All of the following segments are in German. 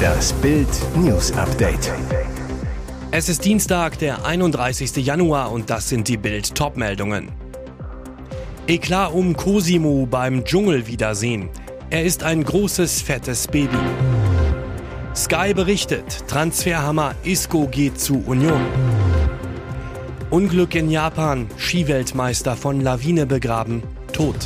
Das Bild News Update. Es ist Dienstag, der 31. Januar und das sind die Bild Topmeldungen. Eklat um Cosimo beim Dschungelwiedersehen. Er ist ein großes fettes Baby. Sky berichtet, Transferhammer Isco geht zu Union. Unglück in Japan, Skiweltmeister von Lawine begraben, tot.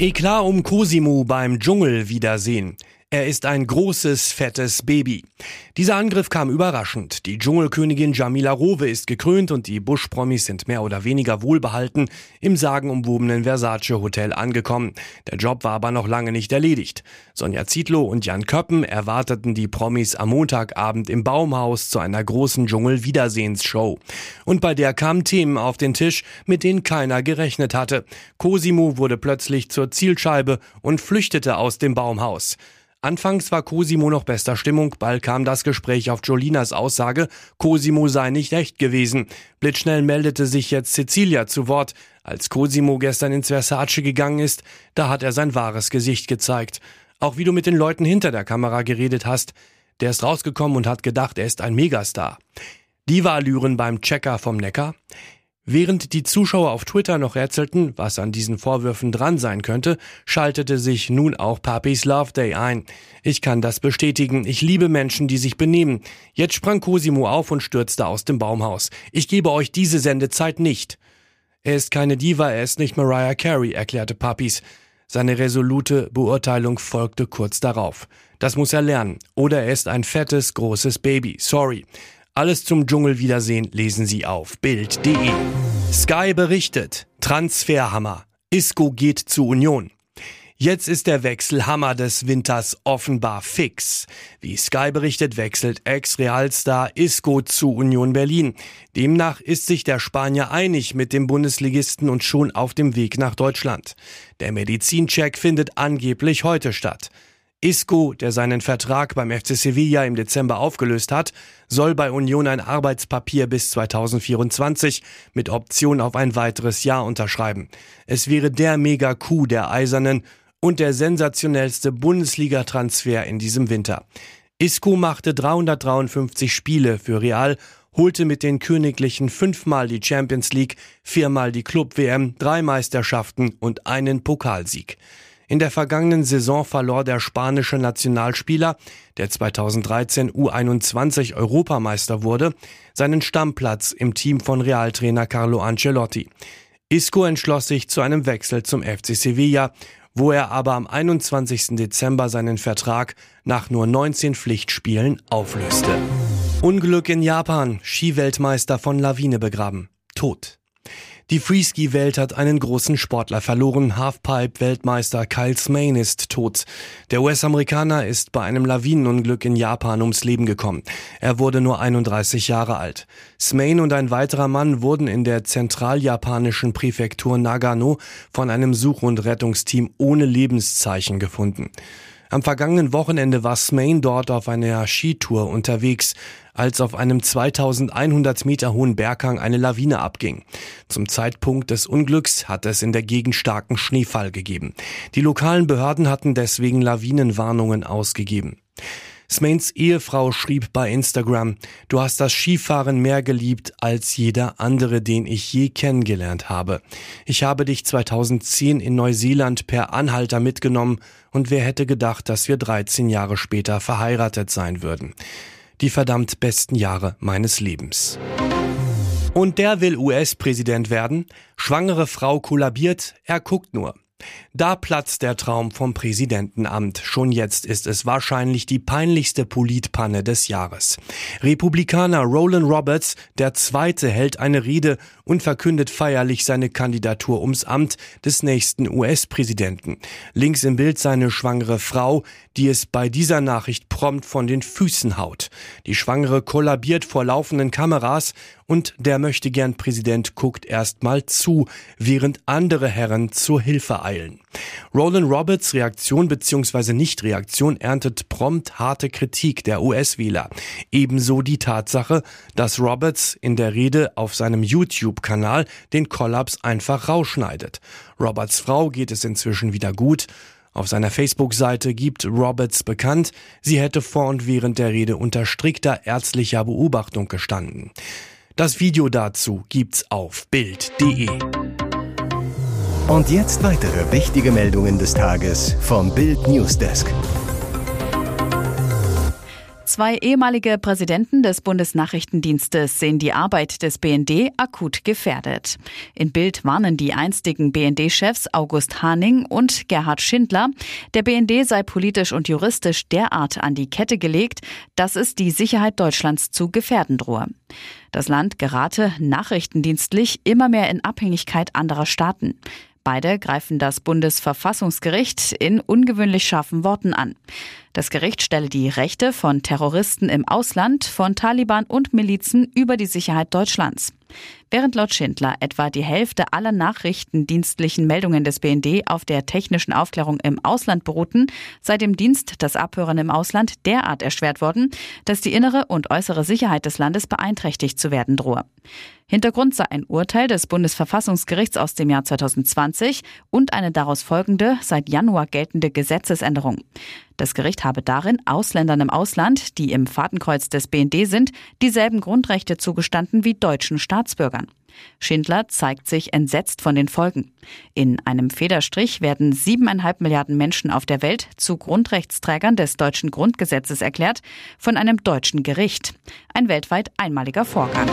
Eklat um Cosimo beim Dschungelwiedersehen. Er ist ein großes, fettes Baby. Dieser Angriff kam überraschend. Die Dschungelkönigin Jamila Rowe ist gekrönt und die Bush-Promis sind mehr oder weniger wohlbehalten im sagenumwobenen Versace Hotel angekommen. Der Job war aber noch lange nicht erledigt. Sonja Zietlow und Jan Köppen erwarteten die Promis am Montagabend im Baumhaus zu einer großen Dschungel-Wiedersehensshow. Und bei der kamen Themen auf den Tisch, mit denen keiner gerechnet hatte. Cosimo wurde plötzlich zur Zielscheibe und flüchtete aus dem Baumhaus. Anfangs war Cosimo noch bester Stimmung, bald kam das Gespräch auf Jolinas Aussage, Cosimo sei nicht echt gewesen. Blitzschnell meldete sich jetzt Cecilia zu Wort. Als Cosimo gestern ins Versace gegangen ist, da hat er sein wahres Gesicht gezeigt. Auch wie du mit den Leuten hinter der Kamera geredet hast, der ist rausgekommen und hat gedacht, er ist ein Megastar. Diva-Allüren beim Checker vom Neckar. Während die Zuschauer auf Twitter noch rätselten, was an diesen Vorwürfen dran sein könnte, schaltete sich nun auch Papis Love Day ein. Ich kann das bestätigen. Ich liebe Menschen, die sich benehmen. Jetzt sprang Cosimo auf und stürzte aus dem Baumhaus. Ich gebe euch diese Sendezeit nicht. Er ist keine Diva, er ist nicht Mariah Carey, erklärte Papis. Seine resolute Beurteilung folgte kurz darauf. Das muss er lernen. Oder er ist ein fettes, großes Baby. Sorry. Alles zum Dschungelwiedersehen lesen Sie auf Bild.de. Sky berichtet, Transferhammer. Isco geht zu Union. Jetzt ist der Wechselhammer des Winters offenbar fix. Wie Sky berichtet, wechselt Ex-Realstar Isco zu Union Berlin. Demnach ist sich der Spanier einig mit dem Bundesligisten und schon auf dem Weg nach Deutschland. Der Medizincheck findet angeblich heute statt. Isco, der seinen Vertrag beim FC Sevilla im Dezember aufgelöst hat, soll bei Union ein Arbeitspapier bis 2024 mit Option auf ein weiteres Jahr unterschreiben. Es wäre der Mega-Coup der Eisernen und der sensationellste Bundesliga-Transfer in diesem Winter. Isco machte 353 Spiele für Real, holte mit den Königlichen fünfmal die Champions League, viermal die Club-WM, drei Meisterschaften und einen Pokalsieg. In der vergangenen Saison verlor der spanische Nationalspieler, der 2013 U21 Europameister wurde, seinen Stammplatz im Team von Realtrainer Carlo Ancelotti. Isco entschloss sich zu einem Wechsel zum FC Sevilla, wo er aber am 21. Dezember seinen Vertrag nach nur 19 Pflichtspielen auflöste. Unglück in Japan, Skiweltmeister von Lawine begraben. Tod. Die Freeski-Welt hat einen großen Sportler verloren. Halfpipe-Weltmeister Kyle Smain ist tot. Der US-Amerikaner ist bei einem Lawinenunglück in Japan ums Leben gekommen. Er wurde nur 31 Jahre alt. Smain und ein weiterer Mann wurden in der zentraljapanischen Präfektur Nagano von einem Such- und Rettungsteam ohne Lebenszeichen gefunden. Am vergangenen Wochenende war Smain dort auf einer Skitour unterwegs, als auf einem 2100 Meter hohen Berghang eine Lawine abging. Zum Zeitpunkt des Unglücks hat es in der Gegend starken Schneefall gegeben. Die lokalen Behörden hatten deswegen Lawinenwarnungen ausgegeben. Smains Ehefrau schrieb bei Instagram, du hast das Skifahren mehr geliebt als jeder andere, den ich je kennengelernt habe. Ich habe dich 2010 in Neuseeland per Anhalter mitgenommen und wer hätte gedacht, dass wir 13 Jahre später verheiratet sein würden. Die verdammt besten Jahre meines Lebens. Und der will US-Präsident werden? Schwangere Frau kollabiert, er guckt nur. Da platzt der Traum vom Präsidentenamt. Schon jetzt ist es wahrscheinlich die peinlichste Politpanne des Jahres. Republikaner Roland Roberts, der Zweite, hält eine Rede und verkündet feierlich seine Kandidatur ums Amt des nächsten US-Präsidenten. Links im Bild seine schwangere Frau, die es bei dieser Nachricht prompt von den Füßen haut. Die Schwangere kollabiert vor laufenden Kameras und der möchte gern Präsident guckt erst mal zu, während andere Herren zur Hilfe eilen. Roland Roberts Reaktion bzw. Nichtreaktion erntet prompt harte Kritik der US-Wähler. Ebenso die Tatsache, dass Roberts in der Rede auf seinem YouTube-Kanal den Kollaps einfach rausschneidet. Roberts Frau geht es inzwischen wieder gut. Auf seiner Facebook-Seite gibt Roberts bekannt, sie hätte vor und während der Rede unter strikter ärztlicher Beobachtung gestanden. Das Video dazu gibt's auf Bild.de. Und jetzt weitere wichtige Meldungen des Tages vom Bild Newsdesk. Zwei ehemalige Präsidenten des Bundesnachrichtendienstes sehen die Arbeit des BND akut gefährdet. In Bild warnen die einstigen BND-Chefs August Haning und Gerhard Schindler, der BND sei politisch und juristisch derart an die Kette gelegt, dass es die Sicherheit Deutschlands zu gefährden drohe. Das Land gerate nachrichtendienstlich immer mehr in Abhängigkeit anderer Staaten. Beide greifen das Bundesverfassungsgericht in ungewöhnlich scharfen Worten an. Das Gericht stelle die Rechte von Terroristen im Ausland, von Taliban und Milizen über die Sicherheit Deutschlands. Während laut Schindler etwa die Hälfte aller nachrichtendienstlichen Meldungen des BND auf der technischen Aufklärung im Ausland beruhten, sei dem Dienst das Abhören im Ausland derart erschwert worden, dass die innere und äußere Sicherheit des Landes beeinträchtigt zu werden drohe. Hintergrund sei ein Urteil des Bundesverfassungsgerichts aus dem Jahr 2020 und eine daraus folgende, seit Januar geltende Gesetzesänderung. Das Gericht habe darin Ausländern im Ausland, die im Fadenkreuz des BND sind, dieselben Grundrechte zugestanden wie deutschen Staatsbürgern. Schindler zeigt sich entsetzt von den Folgen. In einem Federstrich werden siebeneinhalb Milliarden Menschen auf der Welt zu Grundrechtsträgern des deutschen Grundgesetzes erklärt von einem deutschen Gericht. Ein weltweit einmaliger Vorgang.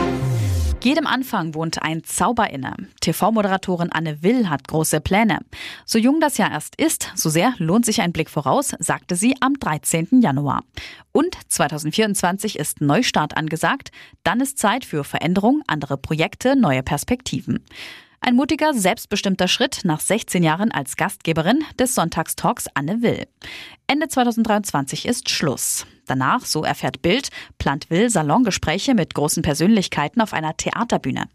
Jedem Anfang wohnt ein Zauber inne. TV-Moderatorin Anne Will hat große Pläne. So jung das Jahr erst ist, so sehr lohnt sich ein Blick voraus, sagte sie am 13. Januar. Und 2024 ist Neustart angesagt. Dann ist Zeit für Veränderung, andere Projekte, neue Perspektiven. Ein mutiger, selbstbestimmter Schritt nach 16 Jahren als Gastgeberin des Sonntagstalks Anne Will. Ende 2023 ist Schluss. Danach, so erfährt Bild, plant Will Salongespräche mit großen Persönlichkeiten auf einer Theaterbühne.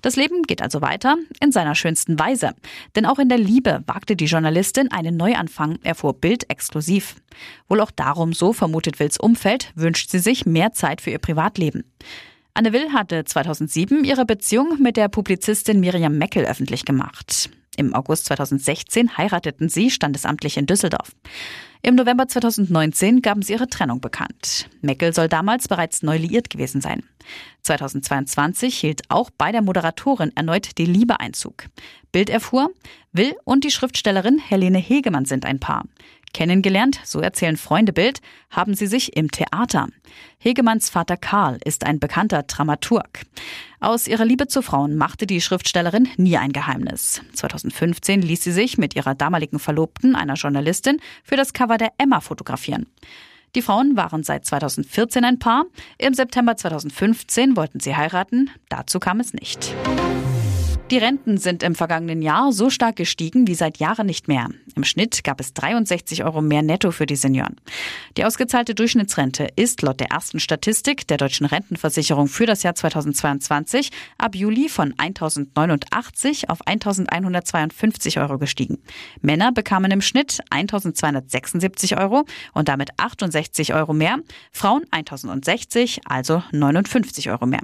Das Leben geht also weiter in seiner schönsten Weise. Denn auch in der Liebe wagte die Journalistin einen Neuanfang, erfuhr Bild exklusiv. Wohl auch darum, so vermutet Wills Umfeld, wünscht sie sich mehr Zeit für ihr Privatleben. Anne Will hatte 2007 ihre Beziehung mit der Publizistin Miriam Meckel öffentlich gemacht. Im August 2016 heirateten sie standesamtlich in Düsseldorf. Im November 2019 gaben sie ihre Trennung bekannt. Meckel soll damals bereits neu liiert gewesen sein. 2022 hielt auch bei der Moderatorin erneut die Liebe Einzug. Bild erfuhr, Will und die Schriftstellerin Helene Hegemann sind ein Paar. Kennengelernt, so erzählen Freunde Bild, haben sie sich im Theater. Hegemanns Vater Karl ist ein bekannter Dramaturg. Aus ihrer Liebe zu Frauen machte die Schriftstellerin nie ein Geheimnis. 2015 ließ sie sich mit ihrer damaligen Verlobten, einer Journalistin, für das Cover der Emma fotografieren. Die Frauen waren seit 2014 ein Paar. Im September 2015 wollten sie heiraten. Dazu kam es nicht. Die Renten sind im vergangenen Jahr so stark gestiegen wie seit Jahren nicht mehr. Im Schnitt gab es 63 Euro mehr netto für die Senioren. Die ausgezahlte Durchschnittsrente ist laut der ersten Statistik der deutschen Rentenversicherung für das Jahr 2022 ab Juli von 1089 auf 1152 Euro gestiegen. Männer bekamen im Schnitt 1276 Euro und damit 68 Euro mehr, Frauen 1060, also 59 Euro mehr.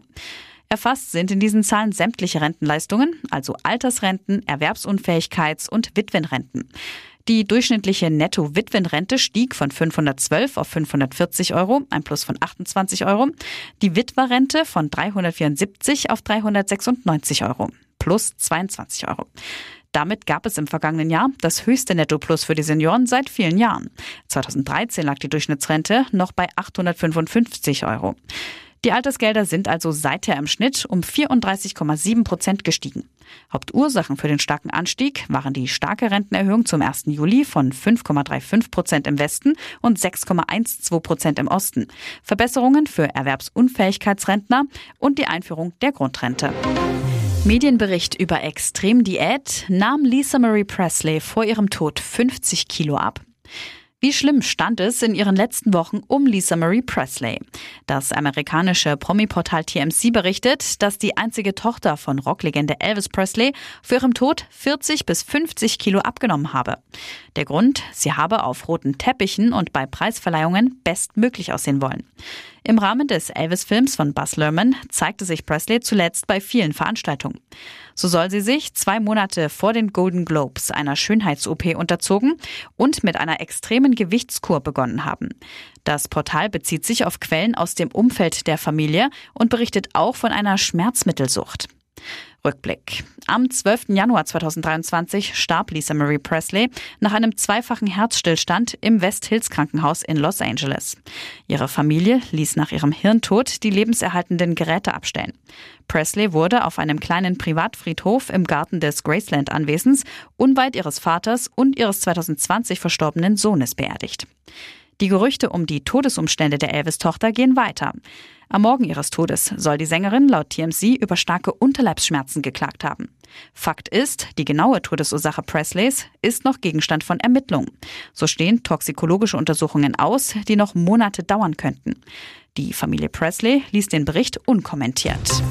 Erfasst sind in diesen Zahlen sämtliche Rentenleistungen, also Altersrenten, Erwerbsunfähigkeits- und Witwenrenten. Die durchschnittliche Netto-Witwenrente stieg von 512 auf 540 Euro, ein Plus von 28 Euro. Die Witwerrente von 374 auf 396 Euro, plus 22 Euro. Damit gab es im vergangenen Jahr das höchste Netto-Plus für die Senioren seit vielen Jahren. 2013 lag die Durchschnittsrente noch bei 855 Euro. Die Altersgelder sind also seither im Schnitt um 34,7 Prozent gestiegen. Hauptursachen für den starken Anstieg waren die starke Rentenerhöhung zum 1. Juli von 5,35 Prozent im Westen und 6,12 Prozent im Osten, Verbesserungen für Erwerbsunfähigkeitsrentner und die Einführung der Grundrente. Medienbericht über Extremdiät nahm Lisa Marie Presley vor ihrem Tod 50 Kilo ab. Wie schlimm stand es in ihren letzten Wochen um Lisa Marie Presley? Das amerikanische Promi-Portal TMC berichtet, dass die einzige Tochter von Rocklegende Elvis Presley für ihrem Tod 40 bis 50 Kilo abgenommen habe. Der Grund, sie habe auf roten Teppichen und bei Preisverleihungen bestmöglich aussehen wollen. Im Rahmen des Elvis-Films von Buzz Lerman zeigte sich Presley zuletzt bei vielen Veranstaltungen. So soll sie sich zwei Monate vor den Golden Globes einer Schönheits-OP unterzogen und mit einer extremen Gewichtskur begonnen haben. Das Portal bezieht sich auf Quellen aus dem Umfeld der Familie und berichtet auch von einer Schmerzmittelsucht. Rückblick. Am 12. Januar 2023 starb Lisa Marie Presley nach einem zweifachen Herzstillstand im West Hills Krankenhaus in Los Angeles. Ihre Familie ließ nach ihrem Hirntod die lebenserhaltenden Geräte abstellen. Presley wurde auf einem kleinen Privatfriedhof im Garten des Graceland Anwesens unweit ihres Vaters und ihres 2020 verstorbenen Sohnes beerdigt. Die Gerüchte um die Todesumstände der Elvis-Tochter gehen weiter. Am Morgen ihres Todes soll die Sängerin laut TMC über starke Unterleibsschmerzen geklagt haben. Fakt ist, die genaue Todesursache Presleys ist noch Gegenstand von Ermittlungen. So stehen toxikologische Untersuchungen aus, die noch Monate dauern könnten. Die Familie Presley ließ den Bericht unkommentiert.